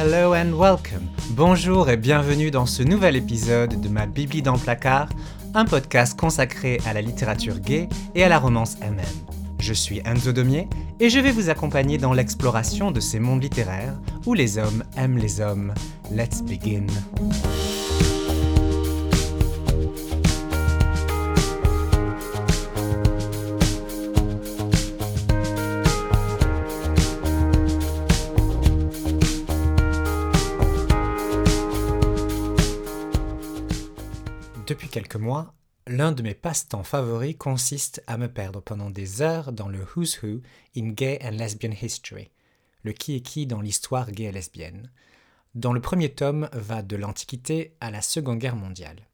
Hello and welcome. Bonjour et bienvenue dans ce nouvel épisode de ma Bible dans placard, un podcast consacré à la littérature gay et à la romance MM. Je suis Enzo Domier et je vais vous accompagner dans l'exploration de ces mondes littéraires où les hommes aiment les hommes. Let's begin. Depuis quelques mois, l'un de mes passe-temps favoris consiste à me perdre pendant des heures dans le Who's Who in Gay and Lesbian History, le qui est qui dans l'histoire gay et lesbienne, dont le premier tome va de l'Antiquité à la Seconde Guerre mondiale.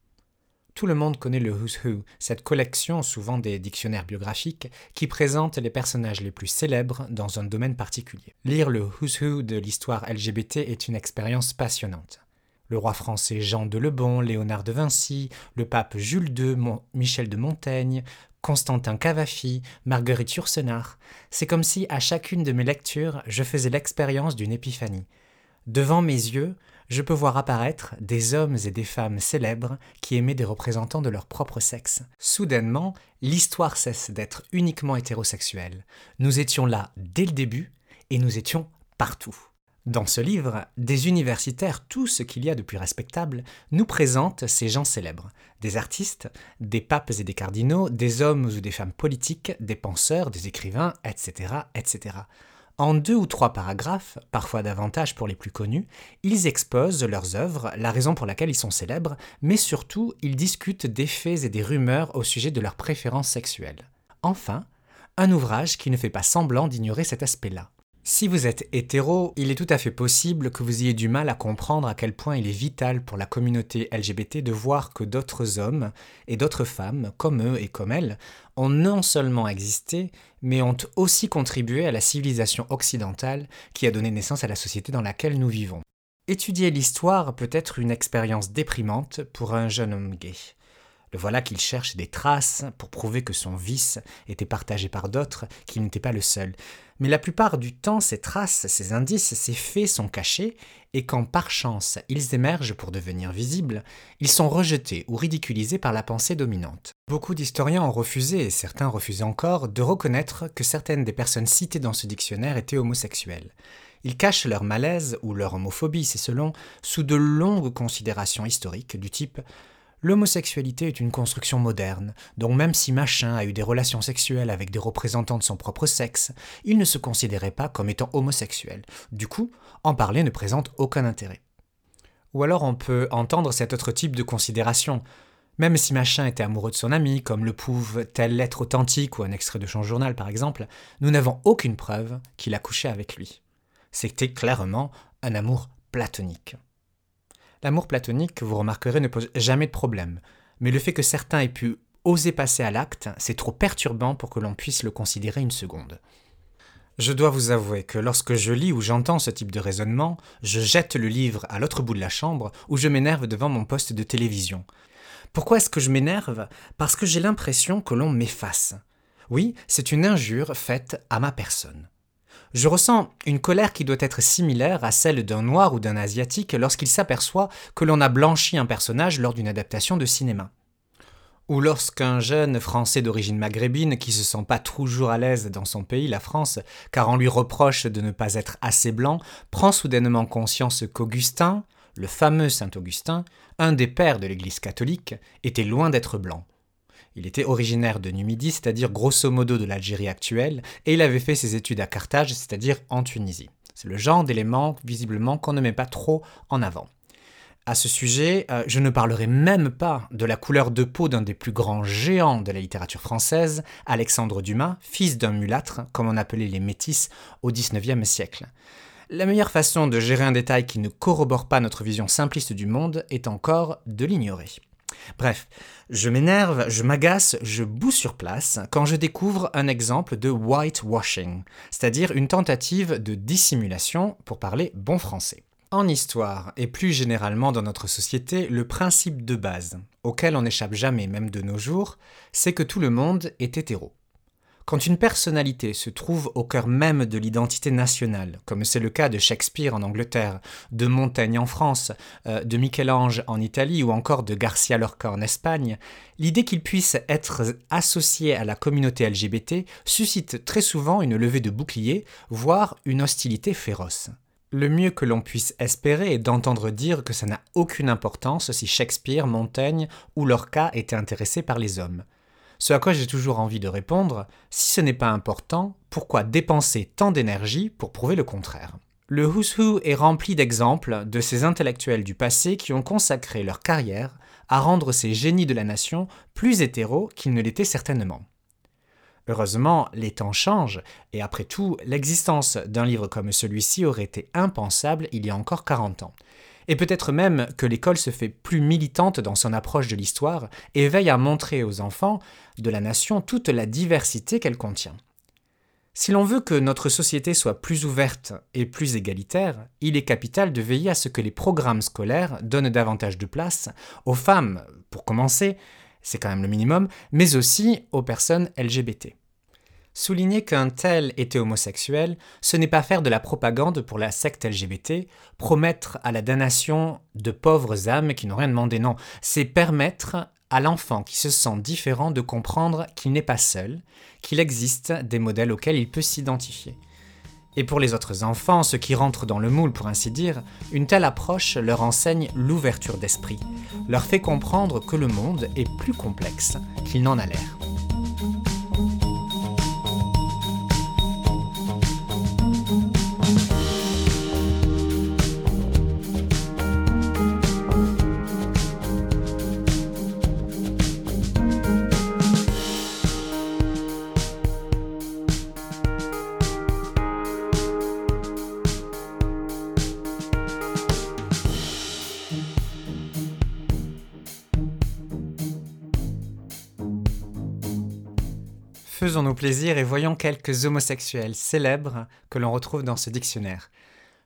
Tout le monde connaît le Who's Who, cette collection, souvent des dictionnaires biographiques, qui présente les personnages les plus célèbres dans un domaine particulier. Lire le Who's Who de l'histoire LGBT est une expérience passionnante le roi français Jean de Lebon, Léonard de Vinci, le pape Jules II, Michel de Montaigne, Constantin Cavafi, Marguerite Yourcenar. C'est comme si, à chacune de mes lectures, je faisais l'expérience d'une épiphanie. Devant mes yeux, je peux voir apparaître des hommes et des femmes célèbres qui aimaient des représentants de leur propre sexe. Soudainement, l'histoire cesse d'être uniquement hétérosexuelle. Nous étions là dès le début et nous étions partout. Dans ce livre, des universitaires, tout ce qu'il y a de plus respectable, nous présentent ces gens célèbres, des artistes, des papes et des cardinaux, des hommes ou des femmes politiques, des penseurs, des écrivains, etc., etc. En deux ou trois paragraphes, parfois davantage pour les plus connus, ils exposent leurs œuvres, la raison pour laquelle ils sont célèbres, mais surtout ils discutent des faits et des rumeurs au sujet de leurs préférences sexuelles. Enfin, un ouvrage qui ne fait pas semblant d'ignorer cet aspect-là. Si vous êtes hétéro, il est tout à fait possible que vous ayez du mal à comprendre à quel point il est vital pour la communauté LGBT de voir que d'autres hommes et d'autres femmes, comme eux et comme elles, ont non seulement existé, mais ont aussi contribué à la civilisation occidentale qui a donné naissance à la société dans laquelle nous vivons. Étudier l'histoire peut être une expérience déprimante pour un jeune homme gay. Voilà qu'il cherche des traces pour prouver que son vice était partagé par d'autres, qu'il n'était pas le seul. Mais la plupart du temps, ces traces, ces indices, ces faits sont cachés, et quand par chance ils émergent pour devenir visibles, ils sont rejetés ou ridiculisés par la pensée dominante. Beaucoup d'historiens ont refusé, et certains refusent encore, de reconnaître que certaines des personnes citées dans ce dictionnaire étaient homosexuelles. Ils cachent leur malaise ou leur homophobie, c'est selon, sous de longues considérations historiques du type L'homosexualité est une construction moderne, dont même si Machin a eu des relations sexuelles avec des représentants de son propre sexe, il ne se considérait pas comme étant homosexuel. Du coup, en parler ne présente aucun intérêt. Ou alors on peut entendre cet autre type de considération. Même si Machin était amoureux de son ami, comme le prouve telle lettre authentique ou un extrait de son journal par exemple, nous n'avons aucune preuve qu'il a couché avec lui. C'était clairement un amour platonique. L'amour platonique, vous remarquerez, ne pose jamais de problème. Mais le fait que certains aient pu oser passer à l'acte, c'est trop perturbant pour que l'on puisse le considérer une seconde. Je dois vous avouer que lorsque je lis ou j'entends ce type de raisonnement, je jette le livre à l'autre bout de la chambre ou je m'énerve devant mon poste de télévision. Pourquoi est-ce que je m'énerve? Parce que j'ai l'impression que l'on m'efface. Oui, c'est une injure faite à ma personne. Je ressens une colère qui doit être similaire à celle d'un noir ou d'un asiatique lorsqu'il s'aperçoit que l'on a blanchi un personnage lors d'une adaptation de cinéma. Ou lorsqu'un jeune Français d'origine maghrébine qui se sent pas toujours à l'aise dans son pays, la France, car on lui reproche de ne pas être assez blanc, prend soudainement conscience qu'Augustin, le fameux Saint Augustin, un des pères de l'Église catholique, était loin d'être blanc. Il était originaire de Numidie, c'est-à-dire grosso modo de l'Algérie actuelle, et il avait fait ses études à Carthage, c'est-à-dire en Tunisie. C'est le genre d'élément, visiblement, qu'on ne met pas trop en avant. À ce sujet, euh, je ne parlerai même pas de la couleur de peau d'un des plus grands géants de la littérature française, Alexandre Dumas, fils d'un mulâtre, comme on appelait les métis au XIXe siècle. La meilleure façon de gérer un détail qui ne corrobore pas notre vision simpliste du monde est encore de l'ignorer. Bref, je m'énerve, je m'agace, je boue sur place quand je découvre un exemple de whitewashing, c'est-à-dire une tentative de dissimulation pour parler bon français. En histoire, et plus généralement dans notre société, le principe de base, auquel on n'échappe jamais même de nos jours, c'est que tout le monde est hétéro. Quand une personnalité se trouve au cœur même de l'identité nationale, comme c'est le cas de Shakespeare en Angleterre, de Montaigne en France, euh, de Michel-Ange en Italie ou encore de Garcia Lorca en Espagne, l'idée qu'il puisse être associé à la communauté LGBT suscite très souvent une levée de bouclier, voire une hostilité féroce. Le mieux que l'on puisse espérer est d'entendre dire que ça n'a aucune importance si Shakespeare, Montaigne ou Lorca étaient intéressés par les hommes. Ce à quoi j'ai toujours envie de répondre, si ce n'est pas important, pourquoi dépenser tant d'énergie pour prouver le contraire? Le Who's Who est rempli d'exemples de ces intellectuels du passé qui ont consacré leur carrière à rendre ces génies de la nation plus hétéros qu'ils ne l'étaient certainement. Heureusement, les temps changent, et après tout, l'existence d'un livre comme celui-ci aurait été impensable il y a encore 40 ans. Et peut-être même que l'école se fait plus militante dans son approche de l'histoire et veille à montrer aux enfants de la nation toute la diversité qu'elle contient. Si l'on veut que notre société soit plus ouverte et plus égalitaire, il est capital de veiller à ce que les programmes scolaires donnent davantage de place aux femmes, pour commencer, c'est quand même le minimum, mais aussi aux personnes LGBT. Souligner qu'un tel était homosexuel, ce n'est pas faire de la propagande pour la secte LGBT, promettre à la damnation de pauvres âmes qui n'ont rien demandé, non, c'est permettre à l'enfant qui se sent différent de comprendre qu'il n'est pas seul, qu'il existe des modèles auxquels il peut s'identifier. Et pour les autres enfants, ceux qui rentrent dans le moule pour ainsi dire, une telle approche leur enseigne l'ouverture d'esprit, leur fait comprendre que le monde est plus complexe qu'il n'en a l'air. Faisons-nous plaisir et voyons quelques homosexuels célèbres que l'on retrouve dans ce dictionnaire.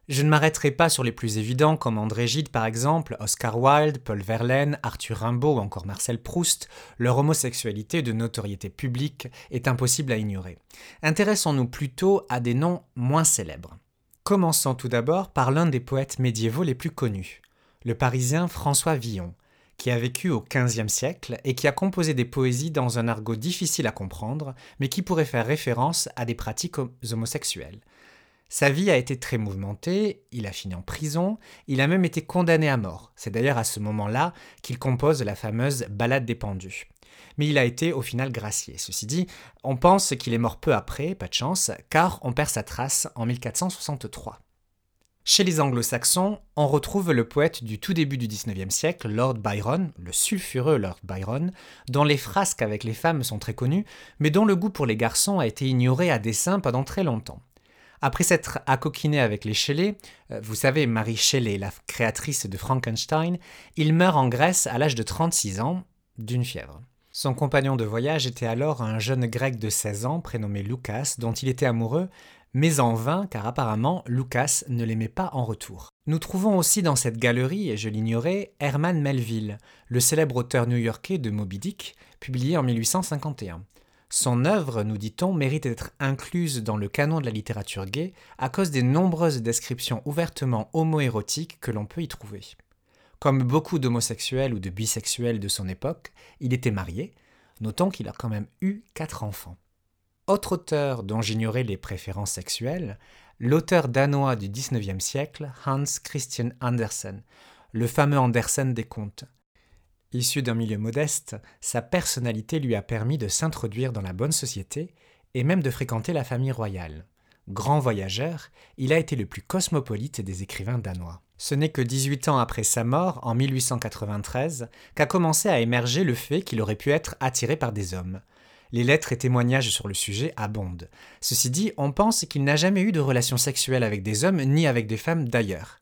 Je ne m'arrêterai pas sur les plus évidents comme André Gide par exemple, Oscar Wilde, Paul Verlaine, Arthur Rimbaud ou encore Marcel Proust. Leur homosexualité de notoriété publique est impossible à ignorer. Intéressons-nous plutôt à des noms moins célèbres. Commençons tout d'abord par l'un des poètes médiévaux les plus connus, le Parisien François Villon qui a vécu au XVe siècle et qui a composé des poésies dans un argot difficile à comprendre, mais qui pourrait faire référence à des pratiques homosexuelles. Sa vie a été très mouvementée, il a fini en prison, il a même été condamné à mort. C'est d'ailleurs à ce moment-là qu'il compose la fameuse Ballade des pendus. Mais il a été au final gracié. Ceci dit, on pense qu'il est mort peu après, pas de chance, car on perd sa trace en 1463. Chez les anglo-saxons, on retrouve le poète du tout début du XIXe siècle, Lord Byron, le sulfureux Lord Byron, dont les frasques avec les femmes sont très connues, mais dont le goût pour les garçons a été ignoré à dessein pendant très longtemps. Après s'être accoquiné avec les Shelley, euh, vous savez, Marie Shelley, la créatrice de Frankenstein, il meurt en Grèce à l'âge de 36 ans, d'une fièvre. Son compagnon de voyage était alors un jeune grec de 16 ans prénommé Lucas, dont il était amoureux, mais en vain car apparemment Lucas ne l'aimait pas en retour. Nous trouvons aussi dans cette galerie, et je l'ignorais, Herman Melville, le célèbre auteur new-yorkais de Moby Dick, publié en 1851. Son œuvre, nous dit-on, mérite d'être incluse dans le canon de la littérature gay à cause des nombreuses descriptions ouvertement homoérotiques que l'on peut y trouver. Comme beaucoup d'homosexuels ou de bisexuels de son époque, il était marié, notons qu'il a quand même eu quatre enfants. Autre auteur dont j'ignorais les préférences sexuelles, l'auteur danois du XIXe siècle, Hans Christian Andersen, le fameux Andersen des contes. Issu d'un milieu modeste, sa personnalité lui a permis de s'introduire dans la bonne société et même de fréquenter la famille royale. Grand voyageur, il a été le plus cosmopolite des écrivains danois. Ce n'est que 18 ans après sa mort, en 1893, qu'a commencé à émerger le fait qu'il aurait pu être attiré par des hommes, les lettres et témoignages sur le sujet abondent. Ceci dit, on pense qu'il n'a jamais eu de relation sexuelle avec des hommes ni avec des femmes d'ailleurs.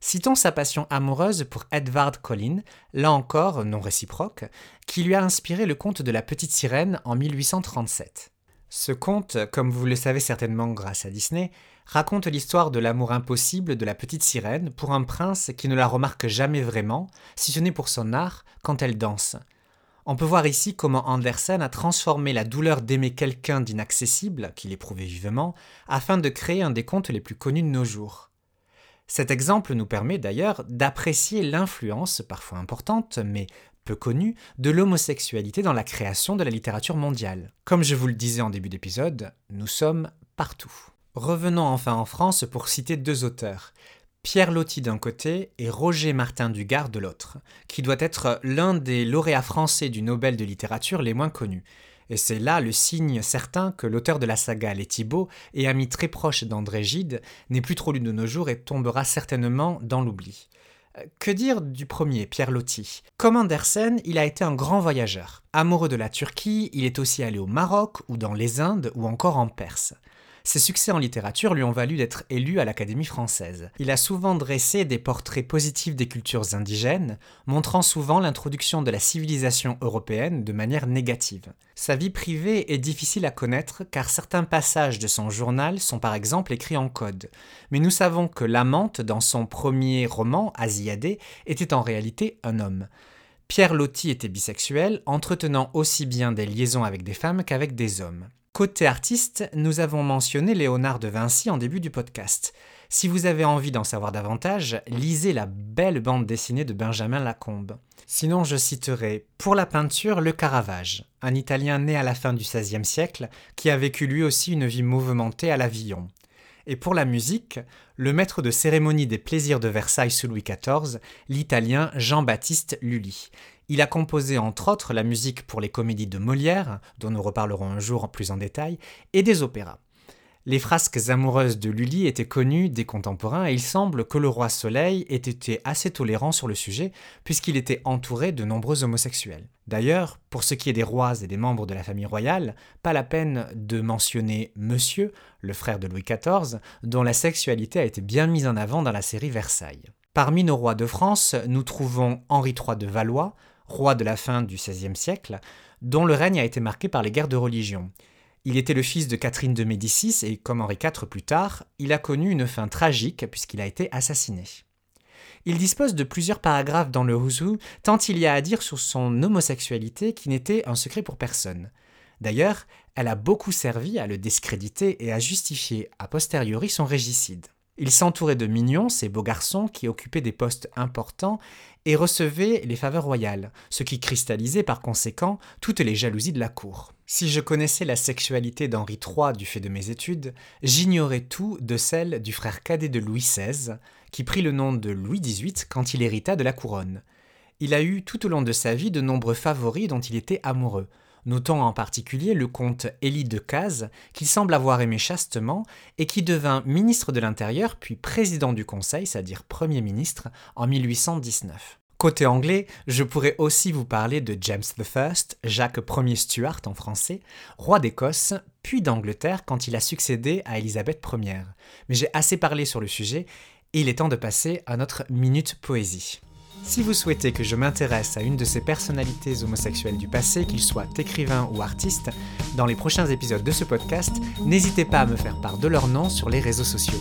Citons sa passion amoureuse pour Edvard Collin, là encore non réciproque, qui lui a inspiré le conte de la petite sirène en 1837. Ce conte, comme vous le savez certainement grâce à Disney, raconte l'histoire de l'amour impossible de la petite sirène pour un prince qui ne la remarque jamais vraiment, si ce n'est pour son art, quand elle danse. On peut voir ici comment Andersen a transformé la douleur d'aimer quelqu'un d'inaccessible, qu'il éprouvait vivement, afin de créer un des contes les plus connus de nos jours. Cet exemple nous permet d'ailleurs d'apprécier l'influence, parfois importante, mais peu connue, de l'homosexualité dans la création de la littérature mondiale. Comme je vous le disais en début d'épisode, nous sommes partout. Revenons enfin en France pour citer deux auteurs, Pierre Loti d'un côté et Roger Martin Dugard de l'autre, qui doit être l'un des lauréats français du Nobel de littérature les moins connus. Et c'est là le signe certain que l'auteur de la saga Les Thibauts et ami très proche d'André Gide n'est plus trop lu de nos jours et tombera certainement dans l'oubli. Que dire du premier, Pierre Loti? Comme Andersen, il a été un grand voyageur. Amoureux de la Turquie, il est aussi allé au Maroc ou dans les Indes ou encore en Perse. Ses succès en littérature lui ont valu d'être élu à l'Académie française. Il a souvent dressé des portraits positifs des cultures indigènes, montrant souvent l'introduction de la civilisation européenne de manière négative. Sa vie privée est difficile à connaître car certains passages de son journal sont par exemple écrits en code. Mais nous savons que l'amante dans son premier roman, Asiadé, était en réalité un homme. Pierre Loti était bisexuel, entretenant aussi bien des liaisons avec des femmes qu'avec des hommes. Côté artiste, nous avons mentionné Léonard de Vinci en début du podcast. Si vous avez envie d'en savoir davantage, lisez la belle bande dessinée de Benjamin Lacombe. Sinon, je citerai pour la peinture le Caravage, un Italien né à la fin du XVIe siècle qui a vécu lui aussi une vie mouvementée à l'Avillon. Et pour la musique, le maître de cérémonie des plaisirs de Versailles sous Louis XIV, l'Italien Jean-Baptiste Lully. Il a composé entre autres la musique pour les comédies de Molière, dont nous reparlerons un jour plus en détail, et des opéras. Les frasques amoureuses de Lully étaient connues des contemporains et il semble que le roi Soleil ait été assez tolérant sur le sujet puisqu'il était entouré de nombreux homosexuels. D'ailleurs, pour ce qui est des rois et des membres de la famille royale, pas la peine de mentionner Monsieur, le frère de Louis XIV, dont la sexualité a été bien mise en avant dans la série Versailles. Parmi nos rois de France, nous trouvons Henri III de Valois, roi de la fin du XVIe siècle, dont le règne a été marqué par les guerres de religion. Il était le fils de Catherine de Médicis et, comme Henri IV plus tard, il a connu une fin tragique puisqu'il a été assassiné. Il dispose de plusieurs paragraphes dans le Who's tant il y a à dire sur son homosexualité qui n'était un secret pour personne. D'ailleurs, elle a beaucoup servi à le discréditer et à justifier a posteriori son régicide. Il s'entourait de mignons, ces beaux garçons qui occupaient des postes importants et recevaient les faveurs royales, ce qui cristallisait par conséquent toutes les jalousies de la cour. Si je connaissais la sexualité d'Henri III du fait de mes études, j'ignorais tout de celle du frère cadet de Louis XVI, qui prit le nom de Louis XVIII quand il hérita de la couronne. Il a eu tout au long de sa vie de nombreux favoris dont il était amoureux, Notons en particulier le comte Élie de Cazes, qu'il semble avoir aimé chastement et qui devint ministre de l'Intérieur puis président du Conseil, c'est-à-dire Premier ministre, en 1819. Côté anglais, je pourrais aussi vous parler de James I, Jacques Ier Stuart en français, roi d'Écosse, puis d'Angleterre quand il a succédé à Élisabeth Ier. Mais j'ai assez parlé sur le sujet et il est temps de passer à notre minute poésie. Si vous souhaitez que je m'intéresse à une de ces personnalités homosexuelles du passé, qu'ils soient écrivains ou artistes, dans les prochains épisodes de ce podcast, n'hésitez pas à me faire part de leur nom sur les réseaux sociaux.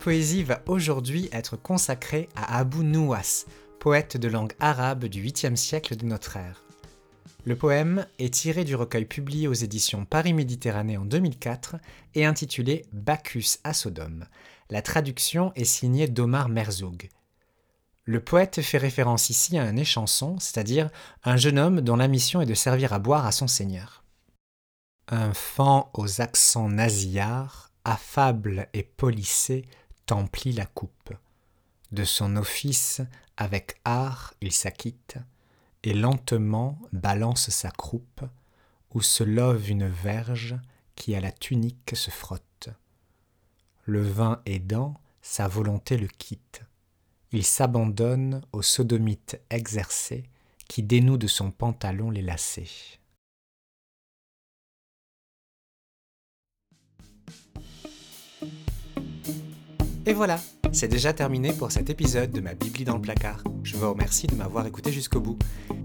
Poésie va aujourd'hui être consacrée à Abu Nuwas, poète de langue arabe du 8e siècle de notre ère. Le poème est tiré du recueil publié aux éditions Paris Méditerranée en 2004 et intitulé Bacchus à Sodome. La traduction est signée d'Omar Merzoug. Le poète fait référence ici à un échanson, c'est-à-dire un jeune homme dont la mission est de servir à boire à son seigneur. Un fan aux accents nasillards affable et polissé, t'emplit la coupe. De son office, avec art, il s'acquitte, et lentement balance sa croupe, où se love une verge qui à la tunique se frotte. Le vin aidant, sa volonté le quitte. Il s'abandonne au sodomite exercé qui dénoue de son pantalon les lacets. Et voilà, C'est déjà terminé pour cet épisode de ma Bibli dans le placard. Je vous remercie de m'avoir écouté jusqu'au bout.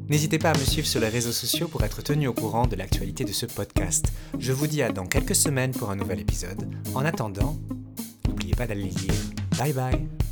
N'hésitez pas à me suivre sur les réseaux sociaux pour être tenu au courant de l'actualité de ce podcast. Je vous dis à dans quelques semaines pour un nouvel épisode. En attendant, n'oubliez pas d'aller lire. Bye bye